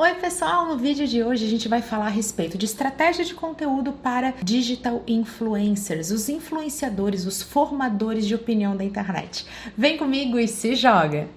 Oi, pessoal! No vídeo de hoje a gente vai falar a respeito de estratégia de conteúdo para digital influencers, os influenciadores, os formadores de opinião da internet. Vem comigo e se joga!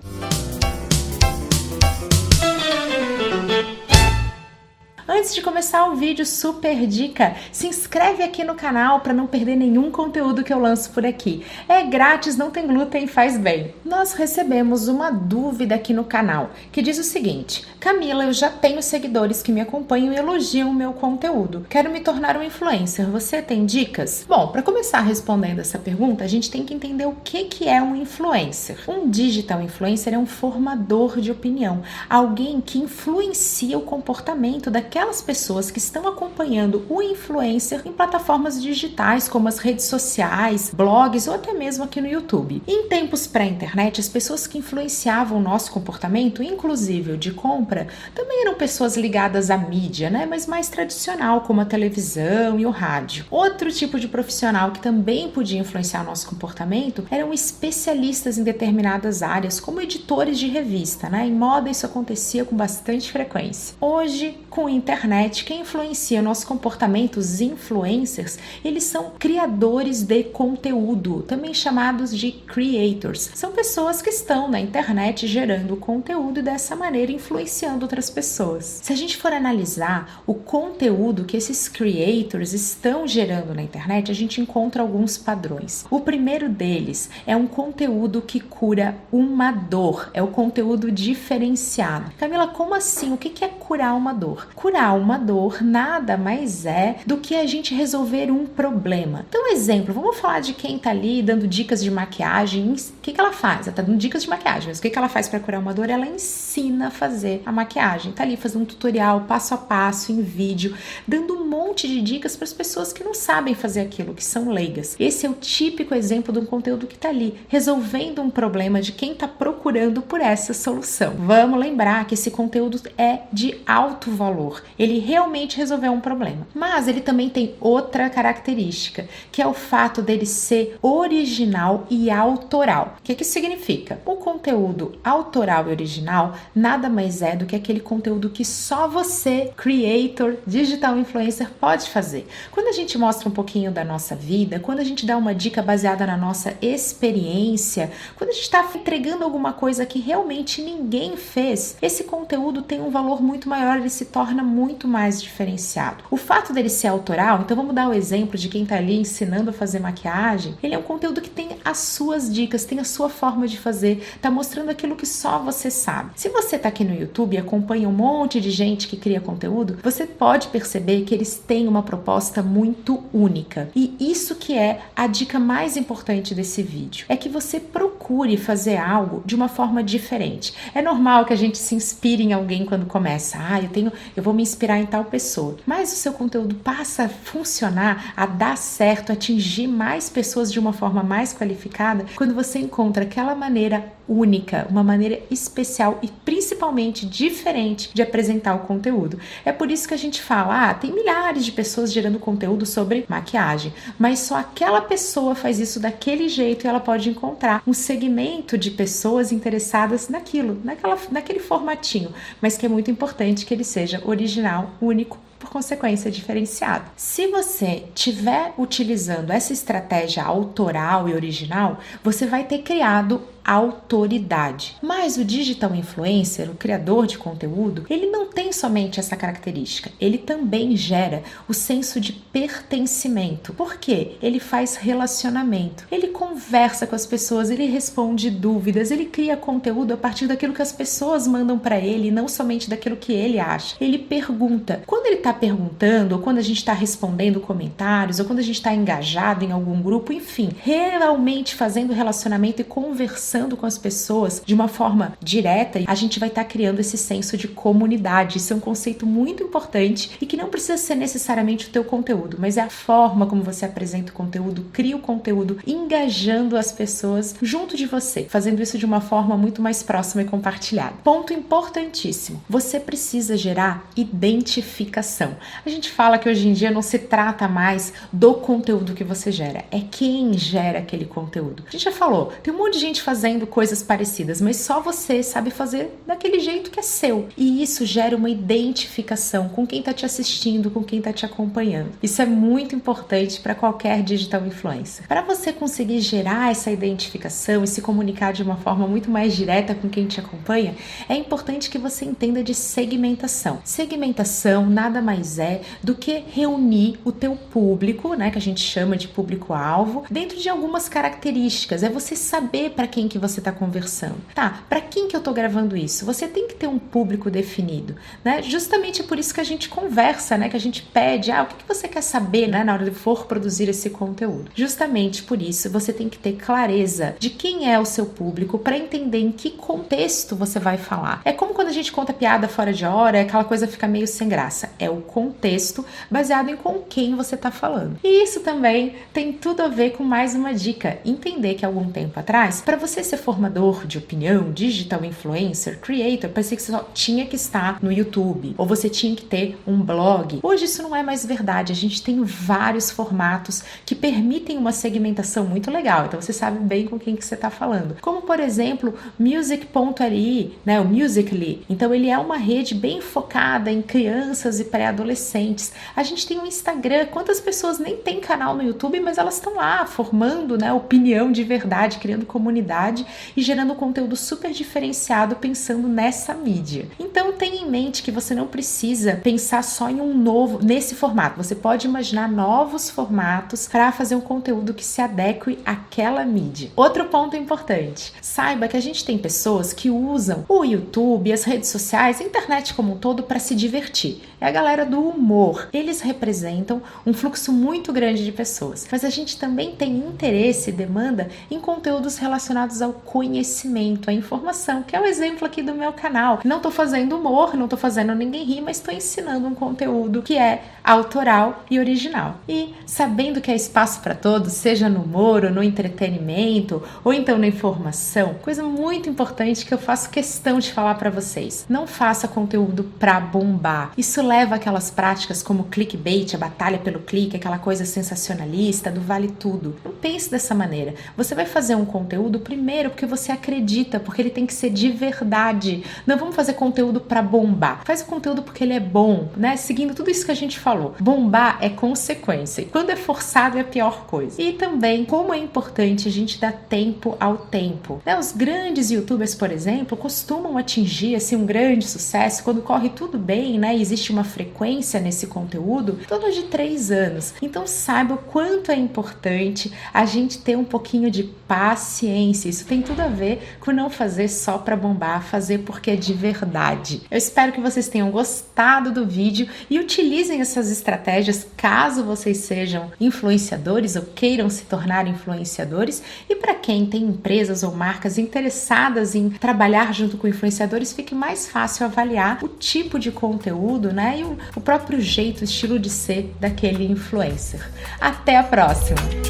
Antes de começar o vídeo, super dica: se inscreve aqui no canal para não perder nenhum conteúdo que eu lanço por aqui. É grátis, não tem glúten, faz bem. Nós recebemos uma dúvida aqui no canal que diz o seguinte: Camila, eu já tenho seguidores que me acompanham e elogiam o meu conteúdo. Quero me tornar um influencer. Você tem dicas? Bom, para começar respondendo essa pergunta, a gente tem que entender o que, que é um influencer. Um digital influencer é um formador de opinião, alguém que influencia o comportamento daquela aquelas pessoas que estão acompanhando o influencer em plataformas digitais como as redes sociais, blogs ou até mesmo aqui no YouTube. Em tempos pré-internet, as pessoas que influenciavam o nosso comportamento, inclusive o de compra, também eram pessoas ligadas à mídia, né, mas mais tradicional, como a televisão e o rádio. Outro tipo de profissional que também podia influenciar o nosso comportamento eram especialistas em determinadas áreas, como editores de revista, né? Em moda isso acontecia com bastante frequência. Hoje, com a internet quem influencia nossos comportamentos, influencers, eles são criadores de conteúdo, também chamados de creators. São pessoas que estão na internet gerando conteúdo e dessa maneira influenciando outras pessoas. Se a gente for analisar o conteúdo que esses creators estão gerando na internet, a gente encontra alguns padrões. O primeiro deles é um conteúdo que cura uma dor, é o conteúdo diferenciado. Camila, como assim? O que é curar uma dor? Curar uma dor nada mais é do que a gente resolver um problema. Então, exemplo, vamos falar de quem tá ali dando dicas de maquiagem. O que, que ela faz? Ela tá dando dicas de maquiagem, mas o que, que ela faz para curar uma dor? Ela ensina a fazer a maquiagem. Tá ali fazendo um tutorial passo a passo em vídeo, dando um monte de dicas para as pessoas que não sabem fazer aquilo, que são leigas. Esse é o típico exemplo de um conteúdo que tá ali resolvendo um problema de quem tá procurando por essa solução. Vamos lembrar que esse conteúdo é de alto valor ele realmente resolveu um problema. Mas ele também tem outra característica, que é o fato dele ser original e autoral. O que, que significa? O conteúdo autoral e original nada mais é do que aquele conteúdo que só você, creator, digital influencer, pode fazer. Quando a gente mostra um pouquinho da nossa vida, quando a gente dá uma dica baseada na nossa experiência, quando a gente está entregando alguma coisa que realmente ninguém fez, esse conteúdo tem um valor muito maior, ele se torna muito mais diferenciado. O fato dele ser autoral, então vamos dar o exemplo de quem está ali ensinando a fazer maquiagem, ele é um conteúdo que tem as suas dicas, tem a sua forma de fazer, tá mostrando aquilo que só você sabe. Se você está aqui no YouTube e acompanha um monte de gente que cria conteúdo, você pode perceber que eles têm uma proposta muito única. E isso que é a dica mais importante desse vídeo, é que você procure fazer algo de uma forma diferente. É normal que a gente se inspire em alguém quando começa. Ah, eu tenho, eu vou me inspirar inspirar em tal pessoa. Mas o seu conteúdo passa a funcionar, a dar certo, atingir mais pessoas de uma forma mais qualificada quando você encontra aquela maneira única, uma maneira especial e principalmente diferente de apresentar o conteúdo. É por isso que a gente fala, ah, tem milhares de pessoas gerando conteúdo sobre maquiagem, mas só aquela pessoa faz isso daquele jeito e ela pode encontrar um segmento de pessoas interessadas naquilo, naquela, naquele formatinho, mas que é muito importante que ele seja original, único por consequência diferenciado. Se você estiver utilizando essa estratégia autoral e original, você vai ter criado autoridade. Mas o digital influencer, o criador de conteúdo, ele não tem somente essa característica, ele também gera o senso de pertencimento. Por quê? Ele faz relacionamento, ele conversa com as pessoas, ele responde dúvidas, ele cria conteúdo a partir daquilo que as pessoas mandam para ele, não somente daquilo que ele acha. Ele pergunta. Quando ele está perguntando, ou quando a gente está respondendo comentários, ou quando a gente está engajado em algum grupo, enfim, realmente fazendo relacionamento e conversando conversando com as pessoas de uma forma direta, a gente vai estar tá criando esse senso de comunidade. Isso é um conceito muito importante e que não precisa ser necessariamente o teu conteúdo, mas é a forma como você apresenta o conteúdo, cria o conteúdo, engajando as pessoas junto de você, fazendo isso de uma forma muito mais próxima e compartilhada. Ponto importantíssimo: você precisa gerar identificação. A gente fala que hoje em dia não se trata mais do conteúdo que você gera, é quem gera aquele conteúdo. A gente já falou, tem um monte de gente fazendo fazendo coisas parecidas, mas só você sabe fazer daquele jeito que é seu. E isso gera uma identificação com quem está te assistindo, com quem está te acompanhando. Isso é muito importante para qualquer digital influencer. Para você conseguir gerar essa identificação e se comunicar de uma forma muito mais direta com quem te acompanha, é importante que você entenda de segmentação. Segmentação nada mais é do que reunir o teu público, né, que a gente chama de público-alvo, dentro de algumas características. É você saber para quem que você está conversando. Tá, para quem que eu estou gravando isso? Você tem que ter um público definido, né? Justamente por isso que a gente conversa, né, que a gente pede, ah, o que, você quer saber, né, na hora de for produzir esse conteúdo. Justamente por isso você tem que ter clareza de quem é o seu público para entender em que contexto você vai falar. É como quando a gente conta piada fora de hora, aquela coisa fica meio sem graça. É o contexto baseado em com quem você está falando. E isso também tem tudo a ver com mais uma dica: entender que algum tempo atrás, para você ser formador de opinião, digital influencer, creator, parecia que você só tinha que estar no YouTube ou você tinha que ter um blog. Hoje isso não é mais verdade. A gente tem vários formatos que permitem uma segmentação muito legal. Então você sabe bem com quem que você está falando. Como por exemplo, music.ly, né, o Musical.ly. Então ele é uma rede bem focada em crianças e pré-adolescentes. A gente tem um Instagram. Quantas pessoas nem têm canal no YouTube, mas elas estão lá formando, né, opinião de verdade, criando comunidade e gerando conteúdo super diferenciado pensando nessa mídia. Então tenha em mente que você não precisa pensar só em um novo nesse formato. Você pode imaginar novos formatos para fazer um conteúdo que se adeque àquela mídia. Outro ponto importante: saiba que a gente tem pessoas que usam o YouTube, as redes sociais, a internet como um todo para se divertir. É a galera do humor. Eles representam um fluxo muito grande de pessoas. Mas a gente também tem interesse e demanda em conteúdos relacionados ao conhecimento, à informação, que é o exemplo aqui do meu canal. Não estou fazendo humor, não estou fazendo ninguém rir, mas estou ensinando um conteúdo que é autoral e original. E sabendo que há espaço para todos, seja no humor ou no entretenimento, ou então na informação, coisa muito importante que eu faço questão de falar para vocês. Não faça conteúdo para bombar. Isso leva aquelas práticas como clickbait, a batalha pelo clique, aquela coisa sensacionalista do vale tudo. Não pense dessa maneira. Você vai fazer um conteúdo primeiro porque você acredita, porque ele tem que ser de verdade. Não vamos fazer conteúdo para bombar. Faz o conteúdo porque ele é bom, né? Seguindo tudo isso que a gente falou. Bombar é consequência. E quando é forçado é a pior coisa. E também como é importante a gente dar tempo ao tempo. Né? Os grandes youtubers, por exemplo, costumam atingir assim, um grande sucesso quando corre tudo bem, né? E existe uma frequência nesse conteúdo, todo de três anos. Então saiba o quanto é importante a gente ter um pouquinho de paciência. Isso tem tudo a ver com não fazer só para bombar, fazer porque é de verdade. Eu espero que vocês tenham gostado do vídeo e utilizem essas estratégias caso vocês sejam influenciadores ou queiram se tornar influenciadores. E para quem tem empresas ou marcas interessadas em trabalhar junto com influenciadores, fique mais fácil avaliar o tipo de conteúdo, né? E o, próprio jeito, estilo de ser daquele influencer. Até a próxima!